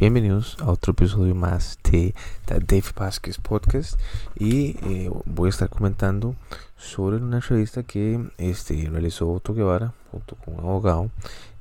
bienvenidos a otro episodio más de The Dave Vázquez Podcast. Y eh, voy a estar comentando sobre una entrevista que este, realizó Otto Guevara junto con un abogado.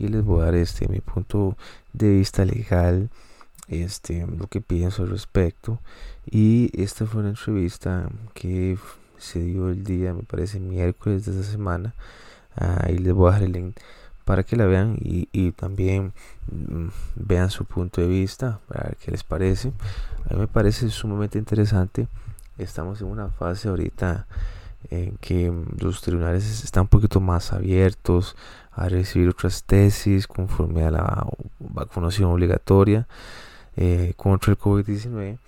Y les voy a dar este, mi punto de vista legal, este, lo que pienso al respecto. Y esta fue una entrevista que se dio el día, me parece, miércoles de esta semana. Ahí les voy a dejar el link para que la vean y, y también mm, vean su punto de vista, para ver qué les parece. A mí me parece sumamente interesante. Estamos en una fase ahorita en que los tribunales están un poquito más abiertos a recibir otras tesis conforme a la vacunación obligatoria eh, contra el COVID-19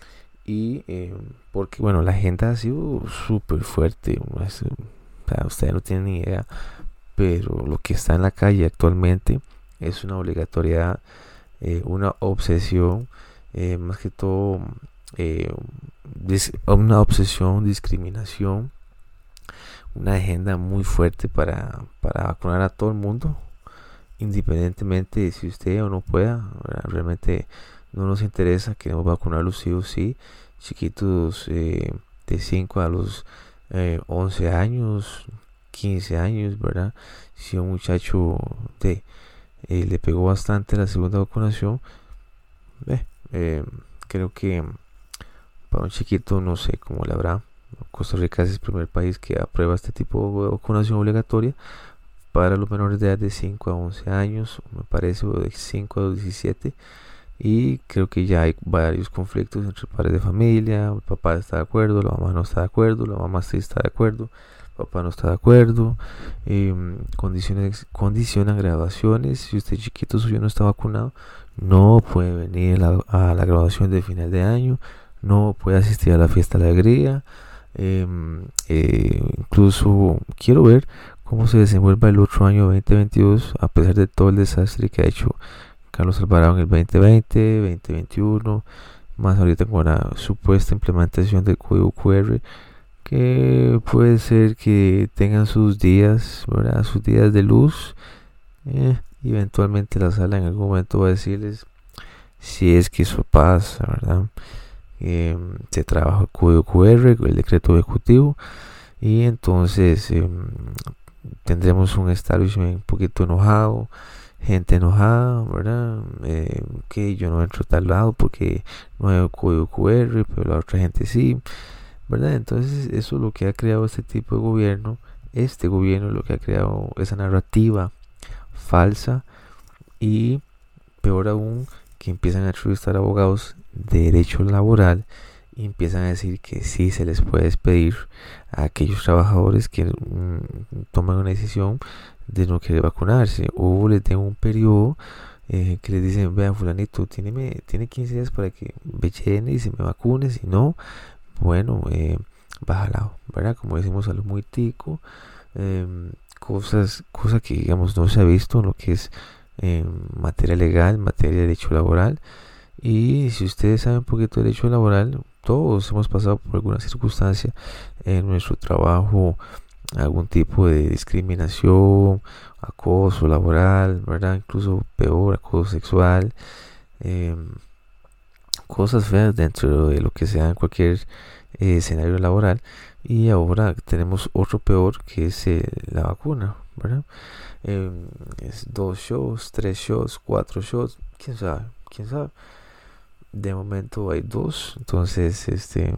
y eh, porque bueno la agenda ha sido súper fuerte ustedes no tienen ni idea pero lo que está en la calle actualmente es una obligatoriedad, eh, una obsesión, eh, más que todo eh, una obsesión, discriminación, una agenda muy fuerte para, para vacunar a todo el mundo, independientemente de si usted o no pueda, realmente no nos interesa, queremos vacunarlos sí o sí, chiquitos de 5 a los 11 años, 15 años, ¿verdad? Si un muchacho de, eh, le pegó bastante la segunda vacunación, eh, creo que para un chiquito no sé cómo le habrá. Costa Rica es el primer país que aprueba este tipo de vacunación obligatoria para los menores de edad de 5 a 11 años, me parece, o de 5 a 17. Y creo que ya hay varios conflictos entre padres de familia, el papá está de acuerdo, la mamá no está de acuerdo, la mamá sí está de acuerdo papá no está de acuerdo, em, condiciones, condicionan graduaciones, si usted chiquito suyo no está vacunado, no puede venir a la, graduación de final de año, no puede asistir a la fiesta de alegría, em, eh, incluso quiero ver cómo se desenvuelve el otro año 2022 a pesar de todo el desastre que ha hecho Carlos Alvarado en el 2020, 2021, más ahorita con la supuesta implementación del código QR que puede ser que tengan sus días, ¿verdad? Sus días de luz. Eh, eventualmente la sala en algún momento va a decirles si es que eso pasa, ¿verdad? Em, se trabaja el código QR, el decreto ejecutivo, y entonces em, tendremos un establishment un poquito enojado, gente enojada, ¿verdad? Eh, que yo no entro a tal lado porque no hay código QR, pero la otra gente sí. ¿Verdad? Entonces eso es lo que ha creado este tipo de gobierno, este gobierno lo que ha creado esa narrativa falsa y peor aún que empiezan a entrevistar abogados de derecho laboral y empiezan a decir que sí se les puede despedir a aquellos trabajadores que mm, toman una decisión de no querer vacunarse o les den un periodo eh, que les dicen, vea fulanito, tiene, tiene 15 días para que me llene y se me vacune, si no, bueno, eh, lado, ¿verdad? Como decimos a lo muy tico, em, cosas, cosas que digamos no se ha visto en lo que es em, materia legal, materia de derecho laboral. Y si ustedes saben un poquito de derecho laboral, todos hemos pasado por alguna circunstancia en nuestro trabajo, algún tipo de discriminación, acoso laboral, ¿verdad? Incluso peor, acoso sexual. Eh, cosas feas dentro de lo que sea en cualquier eh, escenario laboral. Y ahora tenemos otro peor que es eh, la vacuna ¿verdad? Em, dos shows tres shows cuatro shows quién sabe quién sabe. De momento hay dos entonces este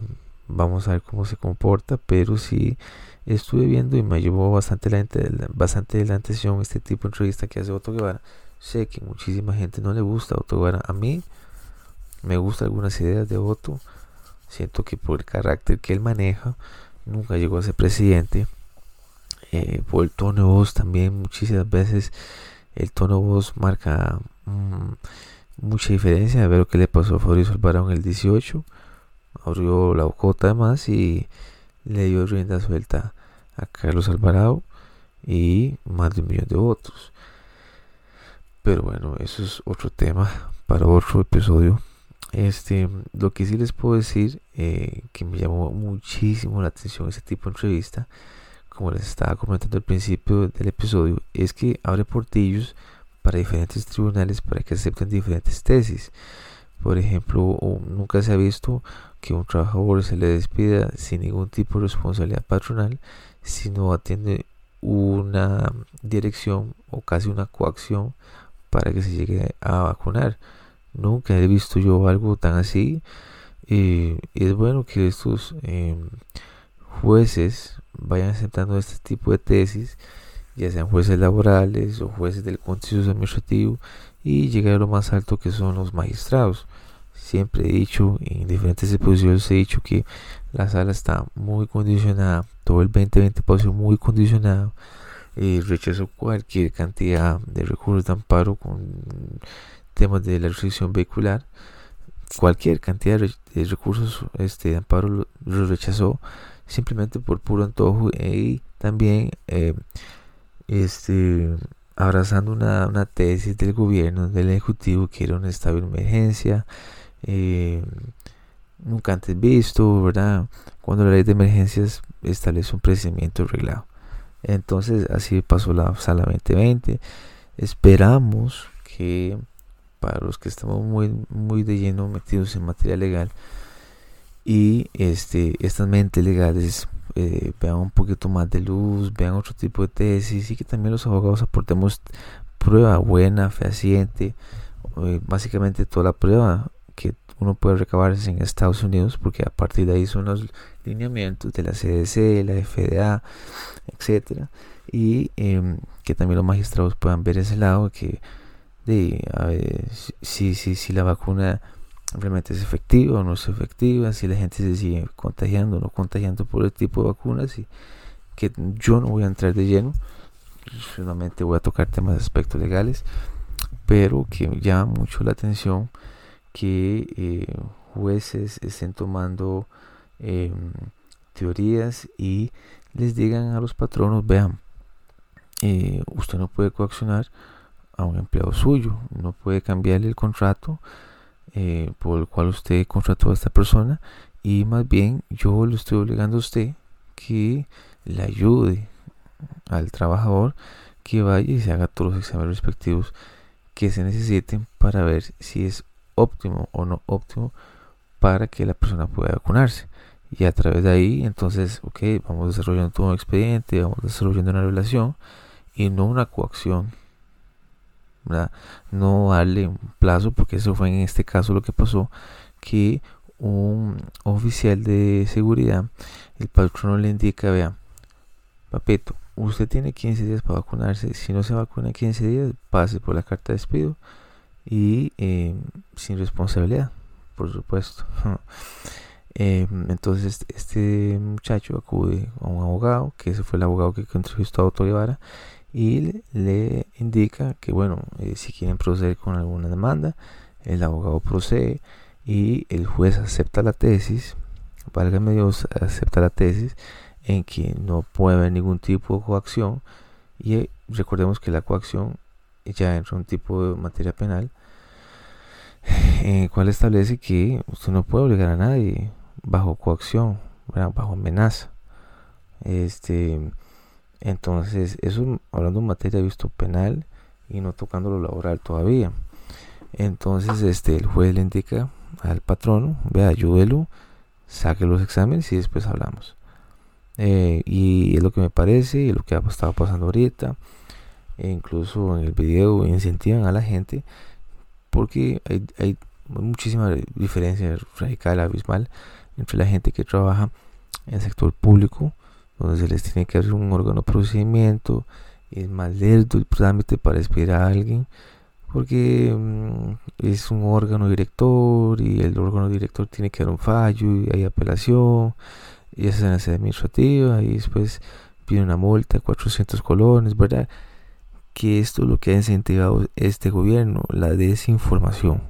vamos a ver cómo se comporta pero sí estuve viendo y me llevó bastante la, bastante la atención este tipo de entrevista que hace Otto Guevara. Sé que muchísima gente no le gusta Otto Guevara a mí me gustan algunas ideas de Otto. Siento que por el carácter que él maneja, nunca llegó a ser presidente. Eh, por el tono de voz también, muchísimas veces el tono de voz marca mm, mucha diferencia. A ver lo que le pasó a Fabrizio Alvarado en el 18. Abrió la bocota además y le dio rienda suelta a Carlos Alvarado y más de un millón de votos. Pero bueno, eso es otro tema para otro episodio. Este, lo que sí les puedo decir eh, que me llamó muchísimo la atención este tipo de entrevista, como les estaba comentando al principio del episodio, es que abre portillos para diferentes tribunales para que acepten diferentes tesis. Por ejemplo, nunca se ha visto que un trabajador se le despida sin ningún tipo de responsabilidad patronal si no atiende una dirección o casi una coacción para que se llegue a vacunar. Nunca he visto yo algo tan así. Y es bueno que estos em, jueces vayan aceptando este tipo de tesis, ya sean jueces laborales o jueces del contencioso administrativo, y llegar a lo más alto que son los magistrados. Siempre he dicho, en diferentes exposiciones he dicho que la sala está muy condicionada, todo el 2020 pasó muy condicionado, y rechazó cualquier cantidad de recursos de amparo con temas de la restricción vehicular, cualquier cantidad de recursos este, amparo lo, rechazó simplemente por puro antojo y también eh, este, abrazando una, una, tesis del gobierno, del ejecutivo que era un estado de emergencia. Eh, nunca antes visto, ¿verdad? Cuando la ley de emergencias establece un procedimiento reglado. Entonces así pasó la sala 2020. Esperamos que para los que estamos muy, muy de lleno metidos en materia legal. Y este, estas mentes legales eh, vean un poquito más de luz, vean otro tipo de tesis y que también los abogados aportemos prueba buena, fehaciente, eh, básicamente toda la prueba que uno puede recabar en Estados Unidos porque a partir de ahí son los lineamientos de la CDC, la FDA, etcétera. Y em, que también los magistrados puedan ver ese lado que de a ver, si, si, si la vacuna realmente es efectiva o no es efectiva, si la gente se sigue contagiando o no contagiando por el tipo de vacunas y que yo no voy a entrar de lleno, solamente voy a tocar temas de aspectos legales, pero que llama mucho la atención que eh, jueces estén tomando em, teorías y les digan a los patronos, vean, eh, usted no puede coaccionar a un empleado suyo. No puede cambiarle el contrato eh, por el cual usted contrató a esta persona y más bien yo le estoy obligando a usted que le ayude al trabajador que vaya y se haga todos los exámenes respectivos que se necesiten para ver si es óptimo o no óptimo para que la persona pueda vacunarse. Y a través de ahí, entonces, ok, vamos desarrollando todo un expediente, vamos desarrollando una relación y no una coacción no darle un plazo, porque eso fue en este caso lo que pasó, que un oficial de seguridad, el patrono le indica, vea, papito, usted tiene 15 días para vacunarse, si no se vacuna en 15 días, pase por la carta de despido y eh, sin responsabilidad, por supuesto. Eh, entonces este muchacho acude a un abogado, que ese fue el abogado que entrevistó a Otto Guevara, y le indica que bueno eh, si quieren proceder con alguna demanda el abogado procede y el juez acepta la tesis válgame Dios acepta la tesis en que no puede haber ningún tipo de coacción y eh, recordemos que la coacción ya entra un tipo de materia penal en el cual establece que usted no puede obligar a nadie bajo coacción bajo amenaza. Este entonces, eso hablando en materia visto penal y no tocando lo laboral todavía. Entonces, este, el juez le indica al patrón, vea, ayúdelo, saque los exámenes y después hablamos. Eh, y es lo que me parece y lo que ha estado pasando ahorita. E incluso en el video incentivan a la gente porque hay, hay muchísima diferencia radical, abismal entre la gente que trabaja en el sector público donde se les tiene que hacer un órgano procedimiento, es más lento el trámite para despedir a alguien, porque mm, es un órgano director y el órgano director tiene que dar un fallo y hay apelación y esa es la administrativa y después pide una multa de 400 colones, ¿verdad? Que esto es lo que ha incentivado este gobierno, la desinformación.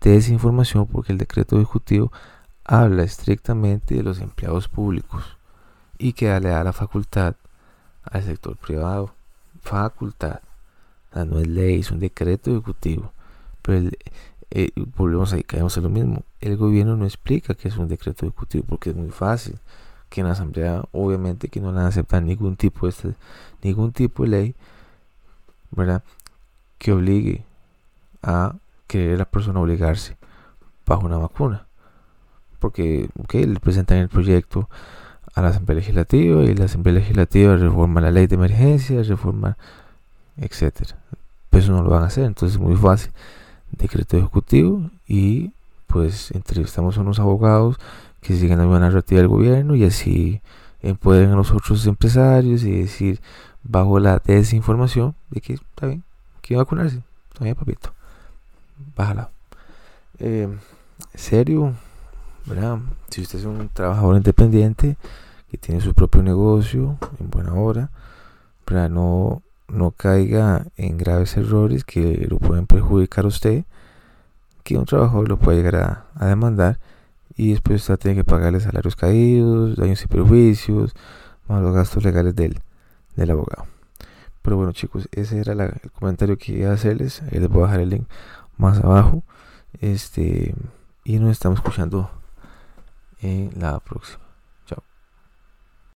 Desinformación porque el decreto ejecutivo habla estrictamente de los empleados públicos y que le da la facultad al sector privado. Facultad. no es ley, es un decreto ejecutivo. Pero eh, volvemos ahí, caemos en lo mismo. El gobierno no explica que es un decreto ejecutivo porque es muy fácil. Que en la asamblea, obviamente, que no le aceptan ningún tipo de este, ningún tipo de ley, ¿verdad? Que obligue a querer la persona obligarse bajo una vacuna. Porque, ok, le presentan el proyecto a la Asamblea Legislativa y la Asamblea Legislativa reforma la ley de emergencia, reforma, etcétera. Pero eso no lo van a hacer, entonces es muy fácil. Decreto ejecutivo y pues entrevistamos a unos abogados que siguen la misma narrativa del gobierno y así empoderen a los otros empresarios y decir bajo la desinformación de que está bien, que vacunarse, está bien papito, bájala. Eh, serio, ¿verdad? Si usted es un trabajador independiente que tiene su propio negocio en buena hora, ¿verdad? No, no caiga en graves errores que lo pueden perjudicar a usted, que un trabajador lo puede llegar a, demandar y después usted tiene que pagarle salarios caídos, daños y perjuicios, más los gastos legales del, del abogado. Pero bueno chicos, ese era el comentario que iba a hacerles. Les voy a dejar el link más abajo. Este, y nos estamos escuchando en la próxima.